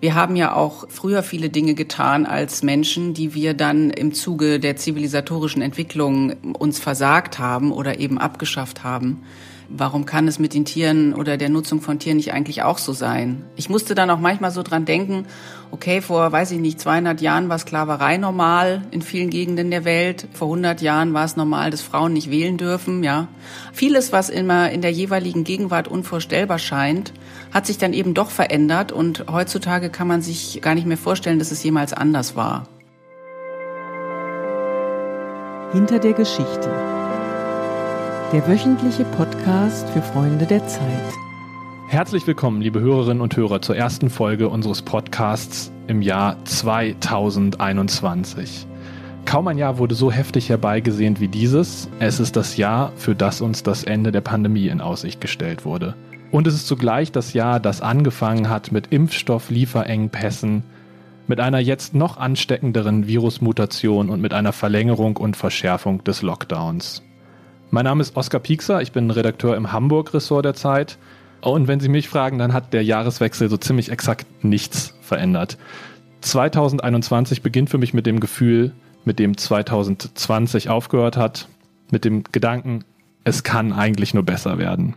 Wir haben ja auch früher viele Dinge getan als Menschen, die wir dann im Zuge der zivilisatorischen Entwicklung uns versagt haben oder eben abgeschafft haben. Warum kann es mit den Tieren oder der Nutzung von Tieren nicht eigentlich auch so sein? Ich musste dann auch manchmal so dran denken, okay, vor, weiß ich nicht, 200 Jahren war Sklaverei normal in vielen Gegenden der Welt. Vor 100 Jahren war es normal, dass Frauen nicht wählen dürfen, ja. Vieles, was immer in der jeweiligen Gegenwart unvorstellbar scheint, hat sich dann eben doch verändert und heutzutage kann man sich gar nicht mehr vorstellen, dass es jemals anders war. Hinter der Geschichte der wöchentliche Podcast für Freunde der Zeit. Herzlich willkommen, liebe Hörerinnen und Hörer, zur ersten Folge unseres Podcasts im Jahr 2021. Kaum ein Jahr wurde so heftig herbeigesehnt wie dieses. Es ist das Jahr, für das uns das Ende der Pandemie in Aussicht gestellt wurde. Und es ist zugleich das Jahr, das angefangen hat mit Impfstofflieferengpässen, mit einer jetzt noch ansteckenderen Virusmutation und mit einer Verlängerung und Verschärfung des Lockdowns. Mein Name ist Oskar Piekser, ich bin Redakteur im Hamburg-Ressort der Zeit. Und wenn Sie mich fragen, dann hat der Jahreswechsel so ziemlich exakt nichts verändert. 2021 beginnt für mich mit dem Gefühl, mit dem 2020 aufgehört hat, mit dem Gedanken, es kann eigentlich nur besser werden.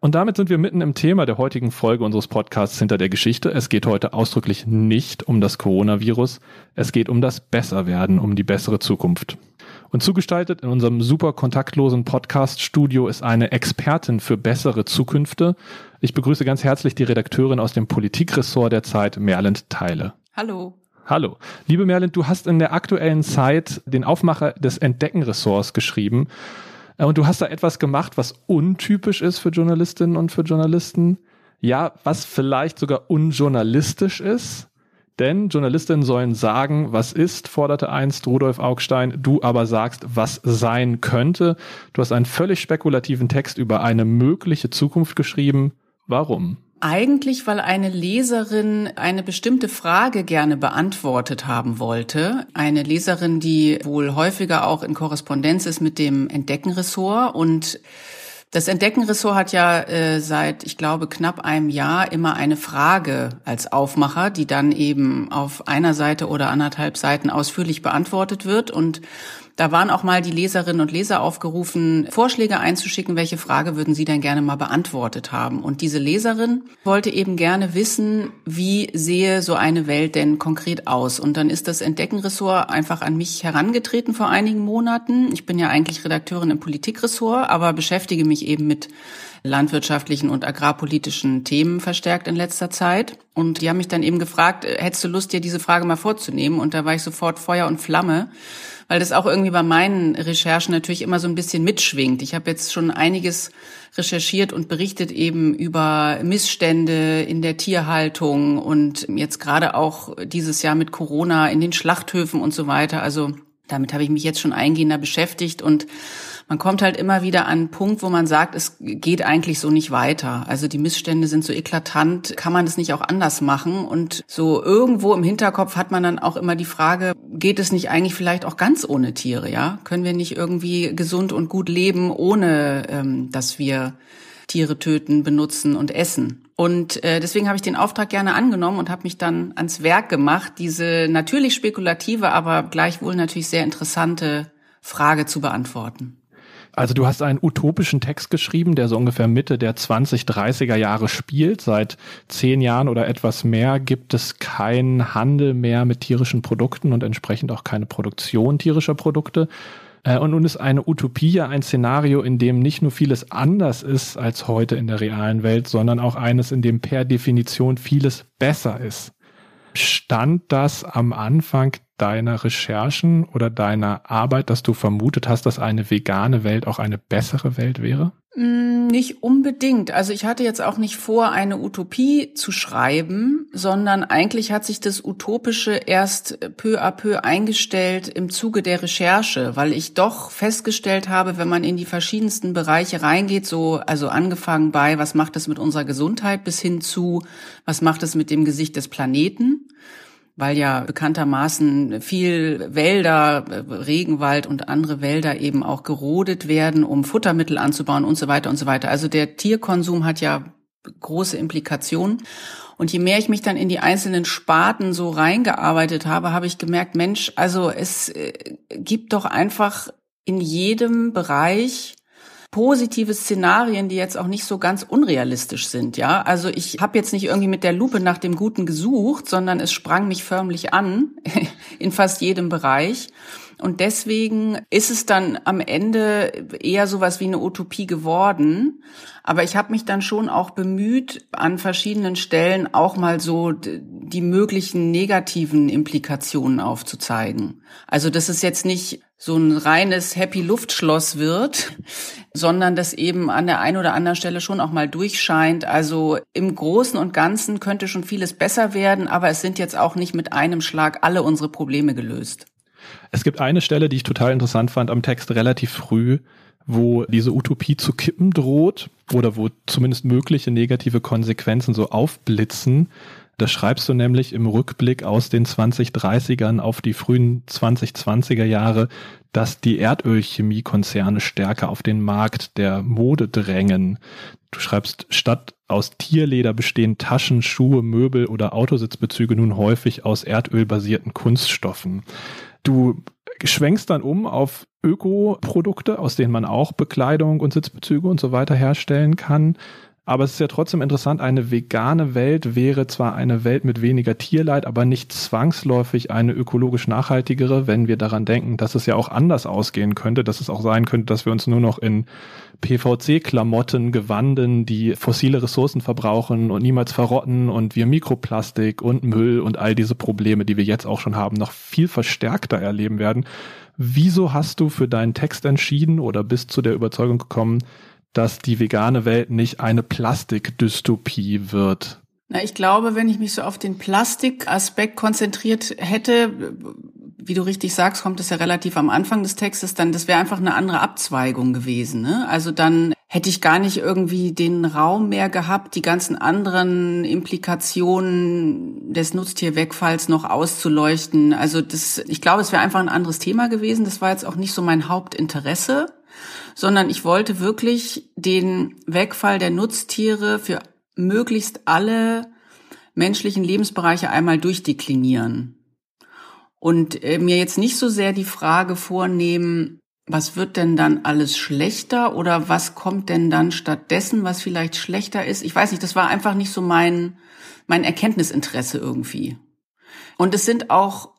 Und damit sind wir mitten im Thema der heutigen Folge unseres Podcasts hinter der Geschichte. Es geht heute ausdrücklich nicht um das Coronavirus, es geht um das Besserwerden, um die bessere Zukunft. Und zugestaltet in unserem super kontaktlosen Podcast-Studio ist eine Expertin für bessere Zukünfte. Ich begrüße ganz herzlich die Redakteurin aus dem Politikressort der Zeit, Merlind Teile. Hallo. Hallo. Liebe Merlind, du hast in der aktuellen Zeit den Aufmacher des Entdecken-Ressorts geschrieben. Äh, und du hast da etwas gemacht, was untypisch ist für Journalistinnen und für Journalisten. Ja, was vielleicht sogar unjournalistisch ist. Denn Journalistinnen sollen sagen, was ist, forderte einst Rudolf Augstein, du aber sagst, was sein könnte. Du hast einen völlig spekulativen Text über eine mögliche Zukunft geschrieben. Warum? Eigentlich, weil eine Leserin eine bestimmte Frage gerne beantwortet haben wollte. Eine Leserin, die wohl häufiger auch in Korrespondenz ist mit dem Entdeckenressort und das Entdeckenressort hat ja äh, seit, ich glaube, knapp einem Jahr immer eine Frage als Aufmacher, die dann eben auf einer Seite oder anderthalb Seiten ausführlich beantwortet wird. Und da waren auch mal die Leserinnen und Leser aufgerufen, Vorschläge einzuschicken, welche Frage würden sie denn gerne mal beantwortet haben. Und diese Leserin wollte eben gerne wissen, wie sehe so eine Welt denn konkret aus. Und dann ist das Entdeckenressort einfach an mich herangetreten vor einigen Monaten. Ich bin ja eigentlich Redakteurin im Politikressort, aber beschäftige mich eben mit landwirtschaftlichen und agrarpolitischen Themen verstärkt in letzter Zeit. Und die haben mich dann eben gefragt, hättest du Lust, dir diese Frage mal vorzunehmen? Und da war ich sofort Feuer und Flamme weil das auch irgendwie bei meinen Recherchen natürlich immer so ein bisschen mitschwingt. Ich habe jetzt schon einiges recherchiert und berichtet eben über Missstände in der Tierhaltung und jetzt gerade auch dieses Jahr mit Corona in den Schlachthöfen und so weiter. Also damit habe ich mich jetzt schon eingehender beschäftigt und man kommt halt immer wieder an einen Punkt, wo man sagt, es geht eigentlich so nicht weiter. Also die Missstände sind so eklatant, kann man das nicht auch anders machen? Und so irgendwo im Hinterkopf hat man dann auch immer die Frage, geht es nicht eigentlich vielleicht auch ganz ohne Tiere, ja? Können wir nicht irgendwie gesund und gut leben, ohne ähm, dass wir Tiere töten, benutzen und essen? Und äh, deswegen habe ich den Auftrag gerne angenommen und habe mich dann ans Werk gemacht, diese natürlich spekulative, aber gleichwohl natürlich sehr interessante Frage zu beantworten. Also du hast einen utopischen Text geschrieben, der so ungefähr Mitte der 20, 30er Jahre spielt. Seit zehn Jahren oder etwas mehr gibt es keinen Handel mehr mit tierischen Produkten und entsprechend auch keine Produktion tierischer Produkte. Äh, und nun ist eine Utopie ja ein Szenario, in dem nicht nur vieles anders ist als heute in der realen Welt, sondern auch eines, in dem per Definition vieles besser ist. Stand das am Anfang deiner Recherchen oder deiner Arbeit, dass du vermutet hast, dass eine vegane Welt auch eine bessere Welt wäre? Mm, nicht unbedingt. Also ich hatte jetzt auch nicht vor, eine Utopie zu schreiben, sondern eigentlich hat sich das Utopische erst peu à peu eingestellt im Zuge der Recherche, weil ich doch festgestellt habe, wenn man in die verschiedensten Bereiche reingeht, so, also angefangen bei, was macht es mit unserer Gesundheit bis hin zu, was macht es mit dem Gesicht des Planeten, weil ja bekanntermaßen viel Wälder, Regenwald und andere Wälder eben auch gerodet werden, um Futtermittel anzubauen und so weiter und so weiter. Also der Tierkonsum hat ja große Implikationen. Und je mehr ich mich dann in die einzelnen Sparten so reingearbeitet habe, habe ich gemerkt, Mensch, also es äh, gibt doch einfach in jedem Bereich positive Szenarien, die jetzt auch nicht so ganz unrealistisch sind, ja. Also ich habe jetzt nicht irgendwie mit der Lupe nach dem Guten gesucht, sondern es sprang mich förmlich an in fast jedem Bereich. Und deswegen ist es dann am Ende eher sowas wie eine Utopie geworden. Aber ich habe mich dann schon auch bemüht, an verschiedenen Stellen auch mal so die möglichen negativen Implikationen aufzuzeigen. Also dass es jetzt nicht so ein reines Happy Luftschloss wird, sondern dass eben an der einen oder anderen Stelle schon auch mal durchscheint. Also im Großen und Ganzen könnte schon vieles besser werden, aber es sind jetzt auch nicht mit einem Schlag alle unsere Probleme gelöst. Es gibt eine Stelle, die ich total interessant fand am Text relativ früh, wo diese Utopie zu kippen droht oder wo zumindest mögliche negative Konsequenzen so aufblitzen. Da schreibst du nämlich im Rückblick aus den 2030ern auf die frühen 2020er Jahre, dass die Erdölchemiekonzerne stärker auf den Markt der Mode drängen. Du schreibst, statt aus Tierleder bestehen Taschen, Schuhe, Möbel oder Autositzbezüge nun häufig aus erdölbasierten Kunststoffen. Du schwenkst dann um auf Ökoprodukte, aus denen man auch Bekleidung und Sitzbezüge und so weiter herstellen kann. Aber es ist ja trotzdem interessant, eine vegane Welt wäre zwar eine Welt mit weniger Tierleid, aber nicht zwangsläufig eine ökologisch nachhaltigere, wenn wir daran denken, dass es ja auch anders ausgehen könnte, dass es auch sein könnte, dass wir uns nur noch in PVC-Klamotten gewanden, die fossile Ressourcen verbrauchen und niemals verrotten und wir Mikroplastik und Müll und all diese Probleme, die wir jetzt auch schon haben, noch viel verstärkter erleben werden. Wieso hast du für deinen Text entschieden oder bist zu der Überzeugung gekommen, dass die vegane Welt nicht eine Plastikdystopie wird? Na, ich glaube, wenn ich mich so auf den Plastikaspekt konzentriert hätte, wie du richtig sagst, kommt es ja relativ am Anfang des Textes, dann das wäre einfach eine andere Abzweigung gewesen. Ne? Also dann hätte ich gar nicht irgendwie den Raum mehr gehabt, die ganzen anderen Implikationen des Nutztierwegfalls noch auszuleuchten. Also das, ich glaube, es wäre einfach ein anderes Thema gewesen. Das war jetzt auch nicht so mein Hauptinteresse, sondern ich wollte wirklich den Wegfall der Nutztiere für möglichst alle menschlichen Lebensbereiche einmal durchdeklinieren und äh, mir jetzt nicht so sehr die Frage vornehmen, was wird denn dann alles schlechter oder was kommt denn dann stattdessen, was vielleicht schlechter ist? Ich weiß nicht, das war einfach nicht so mein, mein Erkenntnisinteresse irgendwie. Und es sind auch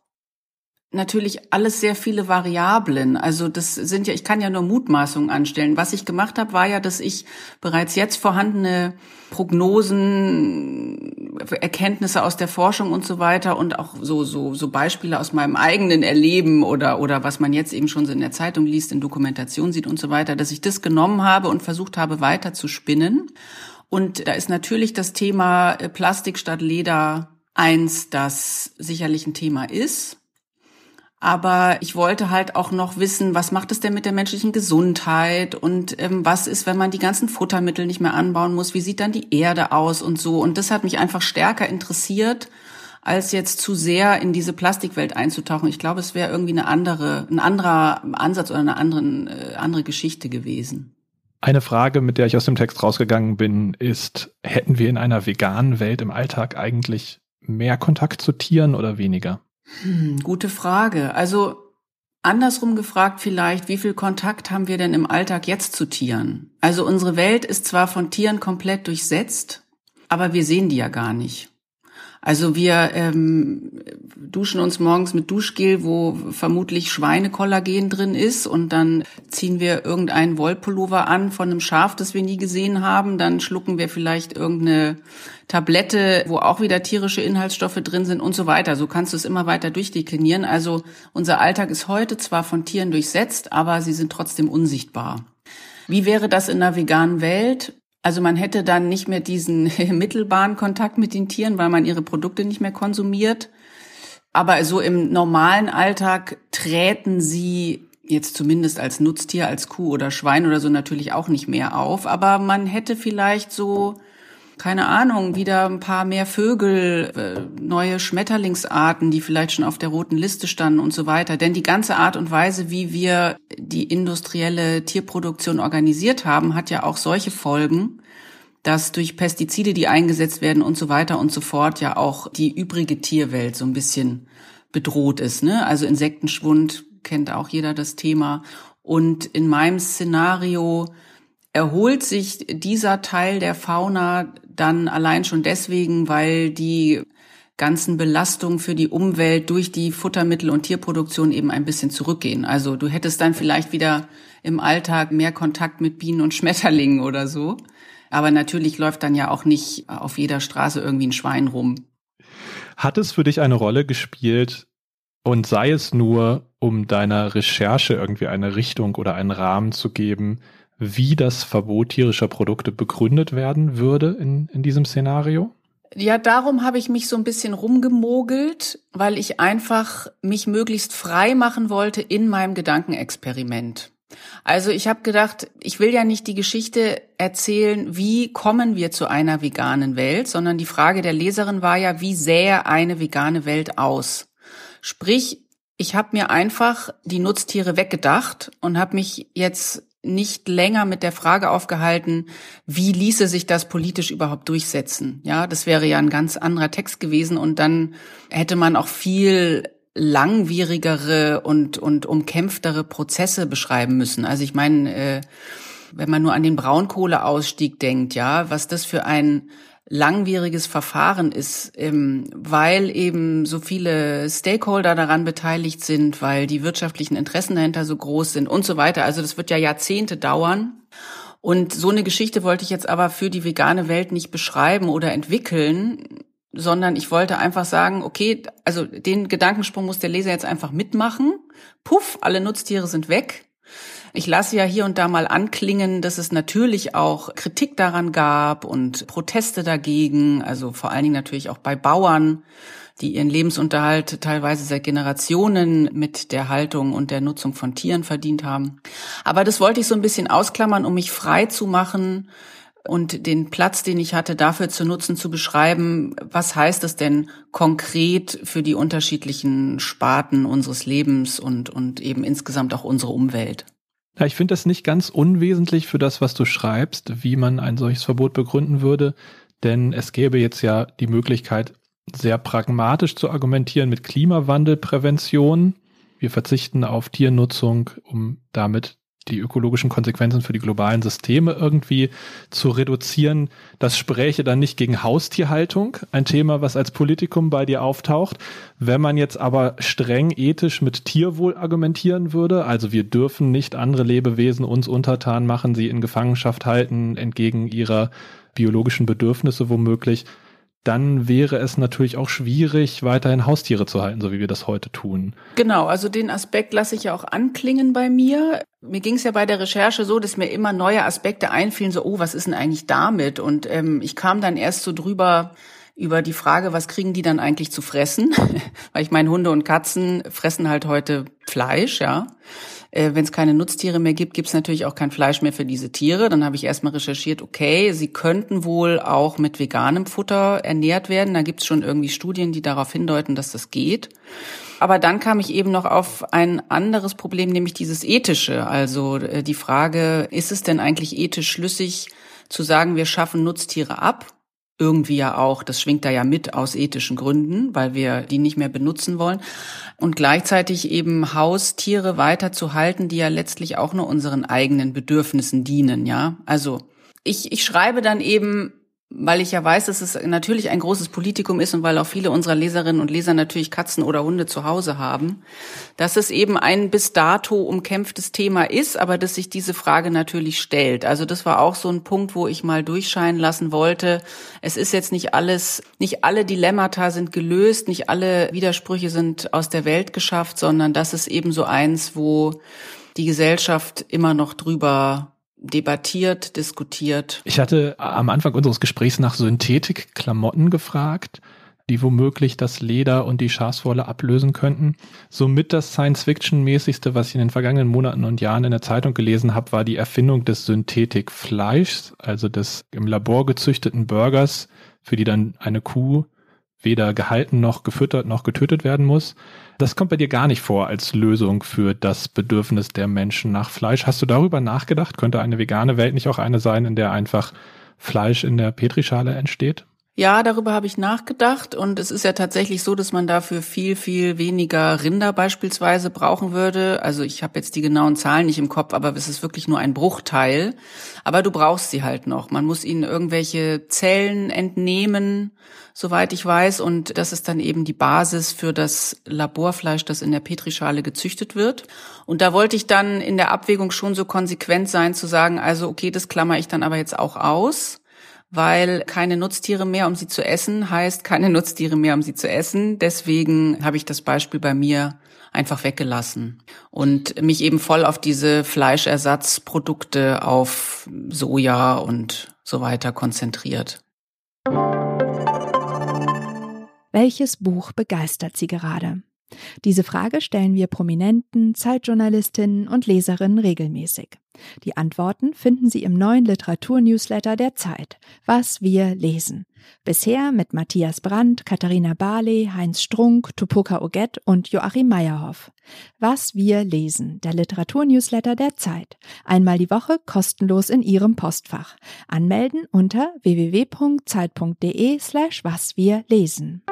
natürlich alles sehr viele Variablen. Also das sind ja, ich kann ja nur Mutmaßungen anstellen. Was ich gemacht habe, war ja, dass ich bereits jetzt vorhandene Prognosen, Erkenntnisse aus der Forschung und so weiter und auch so so so Beispiele aus meinem eigenen Erleben oder oder was man jetzt eben schon so in der Zeitung liest, in Dokumentation sieht und so weiter, dass ich das genommen habe und versucht habe weiter zu spinnen. Und da ist natürlich das Thema Plastik statt Leder eins, das sicherlich ein Thema ist aber ich wollte halt auch noch wissen, was macht es denn mit der menschlichen Gesundheit und ähm, was ist, wenn man die ganzen Futtermittel nicht mehr anbauen muss, wie sieht dann die Erde aus und so. Und das hat mich einfach stärker interessiert, als jetzt zu sehr in diese Plastikwelt einzutauchen. Ich glaube, es wäre irgendwie eine andere, ein anderer Ansatz oder eine anderen, äh, andere Geschichte gewesen. Eine Frage, mit der ich aus dem Text rausgegangen bin, ist, hätten wir in einer veganen Welt im Alltag eigentlich mehr Kontakt zu Tieren oder weniger? Hm, gute Frage. Also andersrum gefragt vielleicht, wie viel Kontakt haben wir denn im Alltag jetzt zu Tieren? Also unsere Welt ist zwar von Tieren komplett durchsetzt, aber wir sehen die ja gar nicht. Also wir ähm, duschen uns morgens mit Duschgel, wo vermutlich Schweinekollagen drin ist und dann ziehen wir irgendeinen Wollpullover an von einem Schaf, das wir nie gesehen haben. Dann schlucken wir vielleicht irgendeine Tablette, wo auch wieder tierische Inhaltsstoffe drin sind und so weiter. So kannst du es immer weiter durchdeklinieren. Also unser Alltag ist heute zwar von Tieren durchsetzt, aber sie sind trotzdem unsichtbar. Wie wäre das in einer veganen Welt? Also man hätte dann nicht mehr diesen mittelbaren Kontakt mit den Tieren, weil man ihre Produkte nicht mehr konsumiert. Aber so im normalen Alltag treten sie jetzt zumindest als Nutztier, als Kuh oder Schwein oder so natürlich auch nicht mehr auf. Aber man hätte vielleicht so keine Ahnung, wieder ein paar mehr Vögel, äh, neue Schmetterlingsarten, die vielleicht schon auf der roten Liste standen und so weiter. Denn die ganze Art und Weise, wie wir die industrielle Tierproduktion organisiert haben, hat ja auch solche Folgen, dass durch Pestizide, die eingesetzt werden und so weiter und so fort, ja auch die übrige Tierwelt so ein bisschen bedroht ist. Ne? Also Insektenschwund kennt auch jeder das Thema. Und in meinem Szenario erholt sich dieser Teil der Fauna dann allein schon deswegen, weil die ganzen Belastungen für die Umwelt durch die Futtermittel- und Tierproduktion eben ein bisschen zurückgehen. Also du hättest dann vielleicht wieder im Alltag mehr Kontakt mit Bienen und Schmetterlingen oder so. Aber natürlich läuft dann ja auch nicht auf jeder Straße irgendwie ein Schwein rum. Hat es für dich eine Rolle gespielt und sei es nur, um deiner Recherche irgendwie eine Richtung oder einen Rahmen zu geben, wie das Verbot tierischer Produkte begründet werden würde in, in diesem Szenario? Ja, darum habe ich mich so ein bisschen rumgemogelt, weil ich einfach mich möglichst frei machen wollte in meinem Gedankenexperiment. Also ich habe gedacht, ich will ja nicht die Geschichte erzählen, wie kommen wir zu einer veganen Welt, sondern die Frage der Leserin war ja, wie sähe eine vegane Welt aus? Sprich, ich habe mir einfach die Nutztiere weggedacht und habe mich jetzt nicht länger mit der Frage aufgehalten, wie ließe sich das politisch überhaupt durchsetzen. Ja, das wäre ja ein ganz anderer Text gewesen und dann hätte man auch viel langwierigere und, und umkämpftere Prozesse beschreiben müssen. Also ich meine, äh, wenn man nur an den Braunkohleausstieg denkt, ja, was das für ein langwieriges Verfahren ist, ähm, weil eben so viele Stakeholder daran beteiligt sind, weil die wirtschaftlichen Interessen dahinter so groß sind und so weiter. Also das wird ja Jahrzehnte dauern. Und so eine Geschichte wollte ich jetzt aber für die vegane Welt nicht beschreiben oder entwickeln, sondern ich wollte einfach sagen, okay, also den Gedankensprung muss der Leser jetzt einfach mitmachen. Puff, alle Nutztiere sind weg. Ich lasse ja hier und da mal anklingen, dass es natürlich auch Kritik daran gab und Proteste dagegen, also vor allen Dingen natürlich auch bei Bauern, die ihren Lebensunterhalt teilweise seit Generationen mit der Haltung und der Nutzung von Tieren verdient haben. Aber das wollte ich so ein bisschen ausklammern, um mich frei zu machen und den Platz, den ich hatte, dafür zu nutzen, zu beschreiben, was heißt es denn konkret für die unterschiedlichen Sparten unseres Lebens und, und eben insgesamt auch unsere Umwelt. Ja, ich finde das nicht ganz unwesentlich für das, was du schreibst, wie man ein solches Verbot begründen würde, denn es gäbe jetzt ja die Möglichkeit, sehr pragmatisch zu argumentieren mit Klimawandelprävention. Wir verzichten auf Tiernutzung, um damit die ökologischen Konsequenzen für die globalen Systeme irgendwie zu reduzieren. Das spräche dann nicht gegen Haustierhaltung, ein Thema, was als Politikum bei dir auftaucht. Wenn man jetzt aber streng ethisch mit Tierwohl argumentieren würde, also wir dürfen nicht andere Lebewesen uns untertan machen, sie in Gefangenschaft halten, entgegen ihrer biologischen Bedürfnisse womöglich, dann wäre es natürlich auch schwierig, weiterhin Haustiere zu halten, so wie wir das heute tun. Genau, also den Aspekt lasse ich ja auch anklingen bei mir. Mir ging es ja bei der Recherche so, dass mir immer neue Aspekte einfielen, so, oh, was ist denn eigentlich damit? Und ähm, ich kam dann erst so drüber über die Frage, was kriegen die dann eigentlich zu fressen? Weil ich meine, Hunde und Katzen fressen halt heute Fleisch, ja. Äh, Wenn es keine Nutztiere mehr gibt, gibt es natürlich auch kein Fleisch mehr für diese Tiere. Dann habe ich erstmal recherchiert, okay, sie könnten wohl auch mit veganem Futter ernährt werden. Da gibt es schon irgendwie Studien, die darauf hindeuten, dass das geht. Aber dann kam ich eben noch auf ein anderes Problem, nämlich dieses ethische. Also äh, die Frage, ist es denn eigentlich ethisch schlüssig zu sagen, wir schaffen Nutztiere ab? Irgendwie ja auch, das schwingt da ja mit aus ethischen Gründen, weil wir die nicht mehr benutzen wollen. Und gleichzeitig eben Haustiere weiterzuhalten, die ja letztlich auch nur unseren eigenen Bedürfnissen dienen, ja. Also ich, ich schreibe dann eben weil ich ja weiß, dass es natürlich ein großes Politikum ist und weil auch viele unserer Leserinnen und Leser natürlich Katzen oder Hunde zu Hause haben, dass es eben ein bis dato umkämpftes Thema ist, aber dass sich diese Frage natürlich stellt. Also das war auch so ein Punkt, wo ich mal durchscheinen lassen wollte. Es ist jetzt nicht alles, nicht alle Dilemmata sind gelöst, nicht alle Widersprüche sind aus der Welt geschafft, sondern das ist eben so eins, wo die Gesellschaft immer noch drüber debattiert, diskutiert. Ich hatte am Anfang unseres Gesprächs nach Synthetikklamotten gefragt, die womöglich das Leder und die Schafswolle ablösen könnten. Somit das Science-Fiction-mäßigste, was ich in den vergangenen Monaten und Jahren in der Zeitung gelesen habe, war die Erfindung des Synthetikfleischs, also des im Labor gezüchteten Burgers, für die dann eine Kuh weder gehalten noch gefüttert noch getötet werden muss. Das kommt bei dir gar nicht vor als Lösung für das Bedürfnis der Menschen nach Fleisch. Hast du darüber nachgedacht? Könnte eine vegane Welt nicht auch eine sein, in der einfach Fleisch in der Petrischale entsteht? Ja, darüber habe ich nachgedacht und es ist ja tatsächlich so, dass man dafür viel, viel weniger Rinder beispielsweise brauchen würde. Also ich habe jetzt die genauen Zahlen nicht im Kopf, aber es ist wirklich nur ein Bruchteil. Aber du brauchst sie halt noch. Man muss ihnen irgendwelche Zellen entnehmen, soweit ich weiß. Und das ist dann eben die Basis für das Laborfleisch, das in der Petrischale gezüchtet wird. Und da wollte ich dann in der Abwägung schon so konsequent sein zu sagen, also okay, das klammer ich dann aber jetzt auch aus weil keine Nutztiere mehr, um sie zu essen, heißt keine Nutztiere mehr, um sie zu essen. Deswegen habe ich das Beispiel bei mir einfach weggelassen und mich eben voll auf diese Fleischersatzprodukte, auf Soja und so weiter konzentriert. Welches Buch begeistert Sie gerade? Diese Frage stellen wir Prominenten, Zeitjournalistinnen und Leserinnen regelmäßig. Die Antworten finden Sie im neuen Literaturnewsletter der Zeit, Was wir lesen. Bisher mit Matthias Brandt, Katharina Barley, Heinz Strunk, Tupoka Oget und Joachim Meyerhoff. Was wir lesen, der Literaturnewsletter der Zeit. Einmal die Woche kostenlos in Ihrem Postfach. Anmelden unter www.zeit.de slash was wir lesen.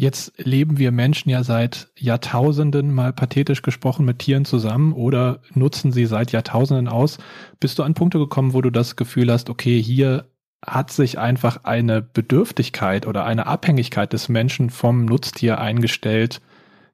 Jetzt leben wir Menschen ja seit Jahrtausenden, mal pathetisch gesprochen, mit Tieren zusammen oder nutzen sie seit Jahrtausenden aus. Bist du an Punkte gekommen, wo du das Gefühl hast, okay, hier hat sich einfach eine Bedürftigkeit oder eine Abhängigkeit des Menschen vom Nutztier eingestellt,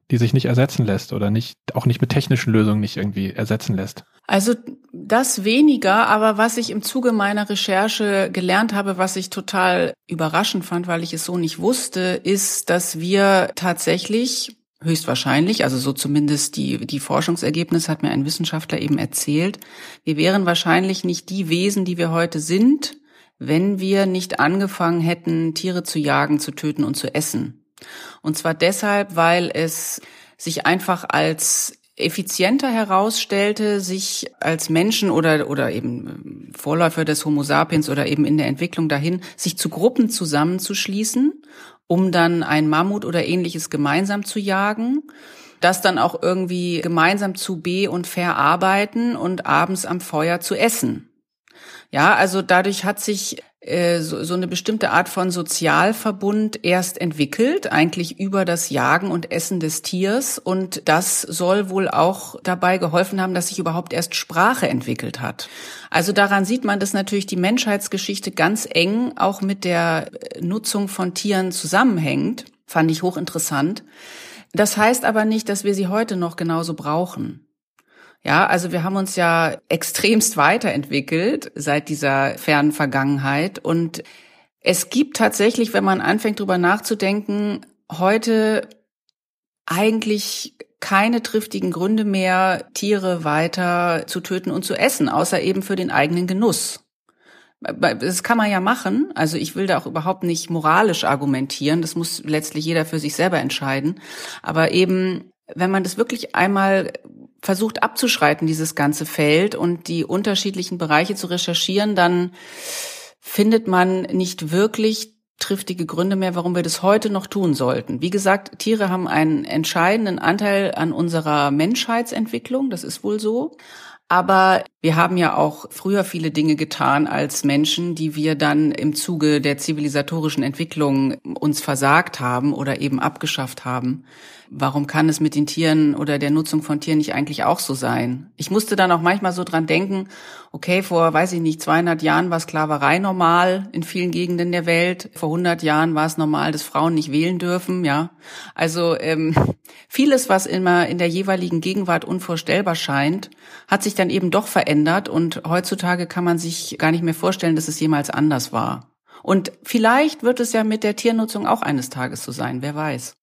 die sich nicht ersetzen lässt oder nicht, auch nicht mit technischen Lösungen nicht irgendwie ersetzen lässt? Also das weniger, aber was ich im Zuge meiner Recherche gelernt habe, was ich total überraschend fand, weil ich es so nicht wusste, ist, dass wir tatsächlich höchstwahrscheinlich, also so zumindest die, die Forschungsergebnisse hat mir ein Wissenschaftler eben erzählt, wir wären wahrscheinlich nicht die Wesen, die wir heute sind, wenn wir nicht angefangen hätten, Tiere zu jagen, zu töten und zu essen. Und zwar deshalb, weil es sich einfach als effizienter herausstellte, sich als Menschen oder, oder eben Vorläufer des Homo sapiens oder eben in der Entwicklung dahin, sich zu Gruppen zusammenzuschließen, um dann ein Mammut oder ähnliches gemeinsam zu jagen, das dann auch irgendwie gemeinsam zu be- und verarbeiten und abends am Feuer zu essen. Ja, also dadurch hat sich so, so eine bestimmte Art von Sozialverbund erst entwickelt, eigentlich über das Jagen und Essen des Tiers. Und das soll wohl auch dabei geholfen haben, dass sich überhaupt erst Sprache entwickelt hat. Also daran sieht man, dass natürlich die Menschheitsgeschichte ganz eng auch mit der Nutzung von Tieren zusammenhängt. Fand ich hochinteressant. Das heißt aber nicht, dass wir sie heute noch genauso brauchen. Ja, also wir haben uns ja extremst weiterentwickelt seit dieser fernen Vergangenheit und es gibt tatsächlich, wenn man anfängt drüber nachzudenken, heute eigentlich keine triftigen Gründe mehr, Tiere weiter zu töten und zu essen, außer eben für den eigenen Genuss. Das kann man ja machen. Also ich will da auch überhaupt nicht moralisch argumentieren. Das muss letztlich jeder für sich selber entscheiden. Aber eben, wenn man das wirklich einmal versucht abzuschreiten, dieses ganze Feld und die unterschiedlichen Bereiche zu recherchieren, dann findet man nicht wirklich triftige Gründe mehr, warum wir das heute noch tun sollten. Wie gesagt, Tiere haben einen entscheidenden Anteil an unserer Menschheitsentwicklung, das ist wohl so. Aber wir haben ja auch früher viele Dinge getan als Menschen, die wir dann im Zuge der zivilisatorischen Entwicklung uns versagt haben oder eben abgeschafft haben. Warum kann es mit den Tieren oder der Nutzung von Tieren nicht eigentlich auch so sein? Ich musste dann auch manchmal so dran denken, okay, vor, weiß ich nicht, 200 Jahren war Sklaverei normal in vielen Gegenden der Welt. Vor 100 Jahren war es normal, dass Frauen nicht wählen dürfen, ja. Also ähm, vieles, was immer in der jeweiligen Gegenwart unvorstellbar scheint, hat sich dann eben doch verändert und heutzutage kann man sich gar nicht mehr vorstellen, dass es jemals anders war. Und vielleicht wird es ja mit der Tiernutzung auch eines Tages so sein, wer weiß.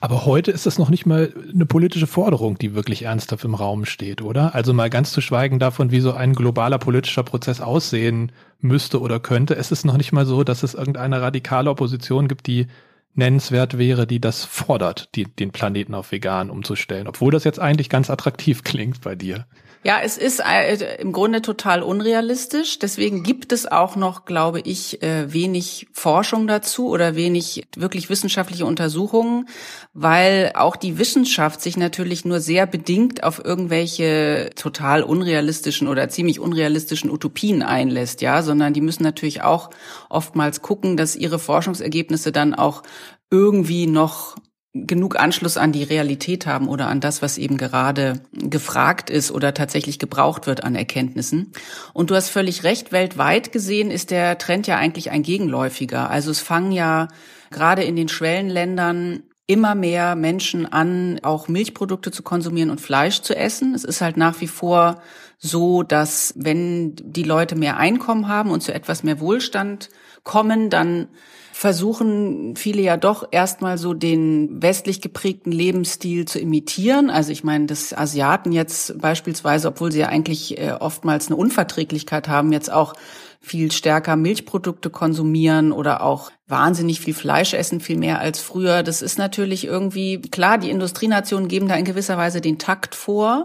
Aber heute ist das noch nicht mal eine politische Forderung, die wirklich ernsthaft im Raum steht, oder? Also mal ganz zu schweigen davon, wie so ein globaler politischer Prozess aussehen müsste oder könnte. Es ist noch nicht mal so, dass es irgendeine radikale Opposition gibt, die nennenswert wäre, die das fordert, die, den Planeten auf vegan umzustellen, obwohl das jetzt eigentlich ganz attraktiv klingt bei dir. Ja, es ist äh, im Grunde total unrealistisch. Deswegen gibt es auch noch, glaube ich, äh, wenig Forschung dazu oder wenig wirklich wissenschaftliche Untersuchungen, weil auch die Wissenschaft sich natürlich nur sehr bedingt auf irgendwelche total unrealistischen oder ziemlich unrealistischen Utopien einlässt, ja, sondern die müssen natürlich auch oftmals gucken, dass ihre Forschungsergebnisse dann auch irgendwie noch genug Anschluss an die Realität haben oder an das, was eben gerade gefragt ist oder tatsächlich gebraucht wird an Erkenntnissen. Und du hast völlig recht, weltweit gesehen ist der Trend ja eigentlich ein gegenläufiger. Also es fangen ja gerade in den Schwellenländern immer mehr Menschen an, auch Milchprodukte zu konsumieren und Fleisch zu essen. Es ist halt nach wie vor so, dass wenn die Leute mehr Einkommen haben und zu etwas mehr Wohlstand kommen, dann versuchen viele ja doch erstmal so den westlich geprägten Lebensstil zu imitieren. Also ich meine, dass Asiaten jetzt beispielsweise, obwohl sie ja eigentlich äh, oftmals eine Unverträglichkeit haben, jetzt auch viel stärker Milchprodukte konsumieren oder auch wahnsinnig viel Fleisch essen, viel mehr als früher. Das ist natürlich irgendwie, klar, die Industrienationen geben da in gewisser Weise den Takt vor.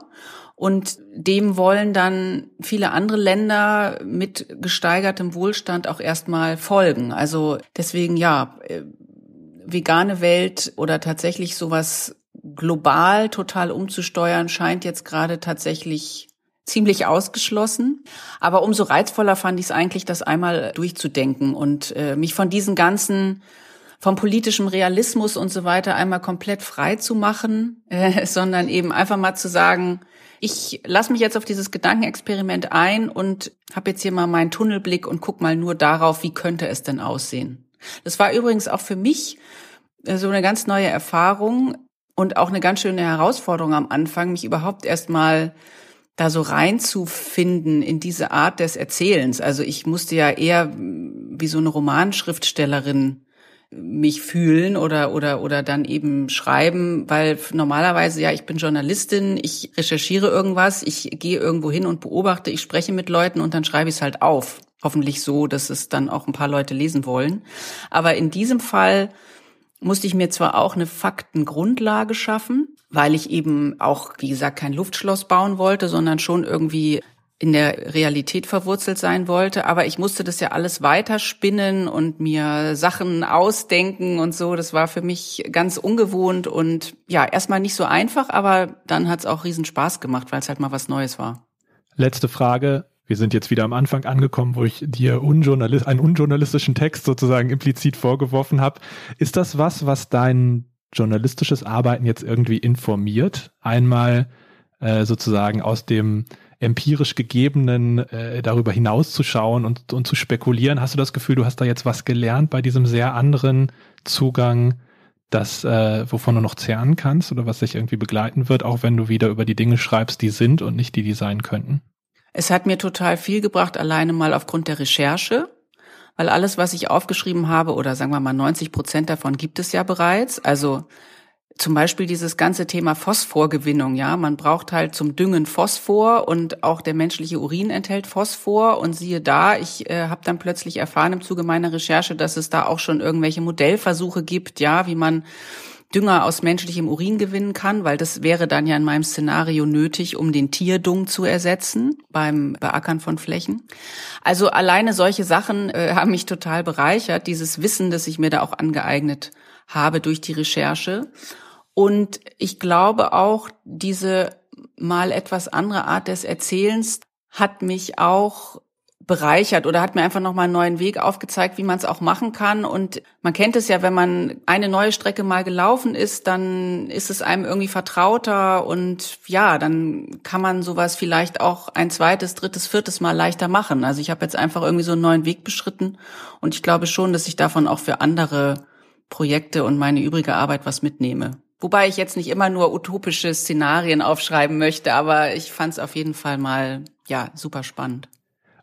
Und dem wollen dann viele andere Länder mit gesteigertem Wohlstand auch erstmal folgen. Also deswegen ja, äh, vegane Welt oder tatsächlich sowas global total umzusteuern, scheint jetzt gerade tatsächlich ziemlich ausgeschlossen. Aber umso reizvoller fand ich es eigentlich, das einmal durchzudenken und äh, mich von diesen ganzen vom politischen Realismus und so weiter einmal komplett frei zu machen, äh, sondern eben einfach mal zu sagen, ich lasse mich jetzt auf dieses Gedankenexperiment ein und habe jetzt hier mal meinen Tunnelblick und guck mal nur darauf, wie könnte es denn aussehen. Das war übrigens auch für mich äh, so eine ganz neue Erfahrung und auch eine ganz schöne Herausforderung am Anfang, mich überhaupt erstmal da so reinzufinden in diese Art des Erzählens. Also ich musste ja eher wie so eine Romanschriftstellerin mich fühlen oder oder oder dann eben schreiben, weil normalerweise ja, ich bin Journalistin, ich recherchiere irgendwas, ich gehe irgendwo hin und beobachte, ich spreche mit Leuten und dann schreibe ich es halt auf. Hoffentlich so, dass es dann auch ein paar Leute lesen wollen. Aber in diesem Fall musste ich mir zwar auch eine Faktengrundlage schaffen, weil ich eben auch, wie gesagt, kein Luftschloss bauen wollte, sondern schon irgendwie in der Realität verwurzelt sein wollte, aber ich musste das ja alles weiterspinnen und mir Sachen ausdenken und so. Das war für mich ganz ungewohnt und ja, erstmal nicht so einfach, aber dann hat es auch riesen Spaß gemacht, weil es halt mal was Neues war. Letzte Frage. Wir sind jetzt wieder am Anfang angekommen, wo ich dir unjournalist einen unjournalistischen Text sozusagen implizit vorgeworfen habe. Ist das was, was dein journalistisches Arbeiten jetzt irgendwie informiert? Einmal äh, sozusagen aus dem empirisch gegebenen äh, darüber hinauszuschauen und, und zu spekulieren. Hast du das Gefühl, du hast da jetzt was gelernt bei diesem sehr anderen Zugang, das, äh, wovon du noch zehren kannst oder was dich irgendwie begleiten wird, auch wenn du wieder über die Dinge schreibst, die sind und nicht die, die sein könnten? Es hat mir total viel gebracht, alleine mal aufgrund der Recherche, weil alles, was ich aufgeschrieben habe, oder sagen wir mal 90 Prozent davon gibt es ja bereits. Also zum Beispiel dieses ganze Thema Phosphorgewinnung, ja, man braucht halt zum Düngen Phosphor und auch der menschliche Urin enthält Phosphor und siehe da, ich äh, habe dann plötzlich erfahren im Zuge meiner Recherche, dass es da auch schon irgendwelche Modellversuche gibt, ja, wie man Dünger aus menschlichem Urin gewinnen kann, weil das wäre dann ja in meinem Szenario nötig, um den Tierdung zu ersetzen beim Beackern von Flächen. Also alleine solche Sachen äh, haben mich total bereichert, dieses Wissen, das ich mir da auch angeeignet habe durch die Recherche. Und ich glaube auch, diese mal etwas andere Art des Erzählens hat mich auch bereichert oder hat mir einfach nochmal einen neuen Weg aufgezeigt, wie man es auch machen kann. Und man kennt es ja, wenn man eine neue Strecke mal gelaufen ist, dann ist es einem irgendwie vertrauter und ja, dann kann man sowas vielleicht auch ein zweites, drittes, viertes Mal leichter machen. Also ich habe jetzt einfach irgendwie so einen neuen Weg beschritten und ich glaube schon, dass ich davon auch für andere Projekte und meine übrige Arbeit was mitnehme. Wobei ich jetzt nicht immer nur utopische Szenarien aufschreiben möchte, aber ich fand es auf jeden Fall mal ja super spannend.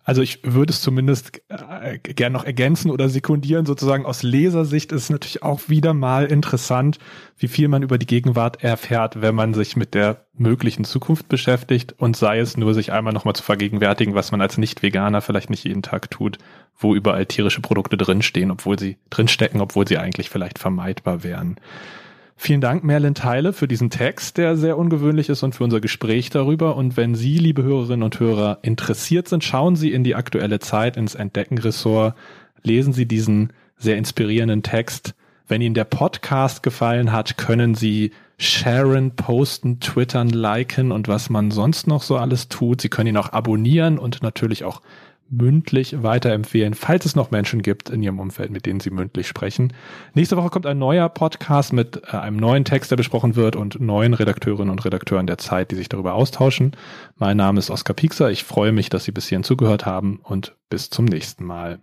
Also ich würde es zumindest äh, gern noch ergänzen oder sekundieren. Sozusagen aus Lesersicht ist es natürlich auch wieder mal interessant, wie viel man über die Gegenwart erfährt, wenn man sich mit der möglichen Zukunft beschäftigt und sei es nur, sich einmal nochmal zu vergegenwärtigen, was man als Nicht-Veganer vielleicht nicht jeden Tag tut, wo überall tierische Produkte drinstehen, obwohl sie drinstecken, obwohl sie eigentlich vielleicht vermeidbar wären. Vielen Dank, Merlin Teile, für diesen Text, der sehr ungewöhnlich ist und für unser Gespräch darüber. Und wenn Sie, liebe Hörerinnen und Hörer, interessiert sind, schauen Sie in die aktuelle Zeit, ins Entdecken-Ressort, lesen Sie diesen sehr inspirierenden Text. Wenn Ihnen der Podcast gefallen hat, können Sie sharen, posten, twittern, liken und was man sonst noch so alles tut. Sie können ihn auch abonnieren und natürlich auch mündlich weiterempfehlen, falls es noch Menschen gibt in Ihrem Umfeld, mit denen Sie mündlich sprechen. Nächste Woche kommt ein neuer Podcast mit äh, einem neuen Text, der besprochen wird und neuen Redakteurinnen und Redakteuren der Zeit, die sich darüber austauschen. Mein Name ist Oskar Piekser. Ich freue mich, dass Sie bis hierhin zugehört haben und bis zum nächsten Mal.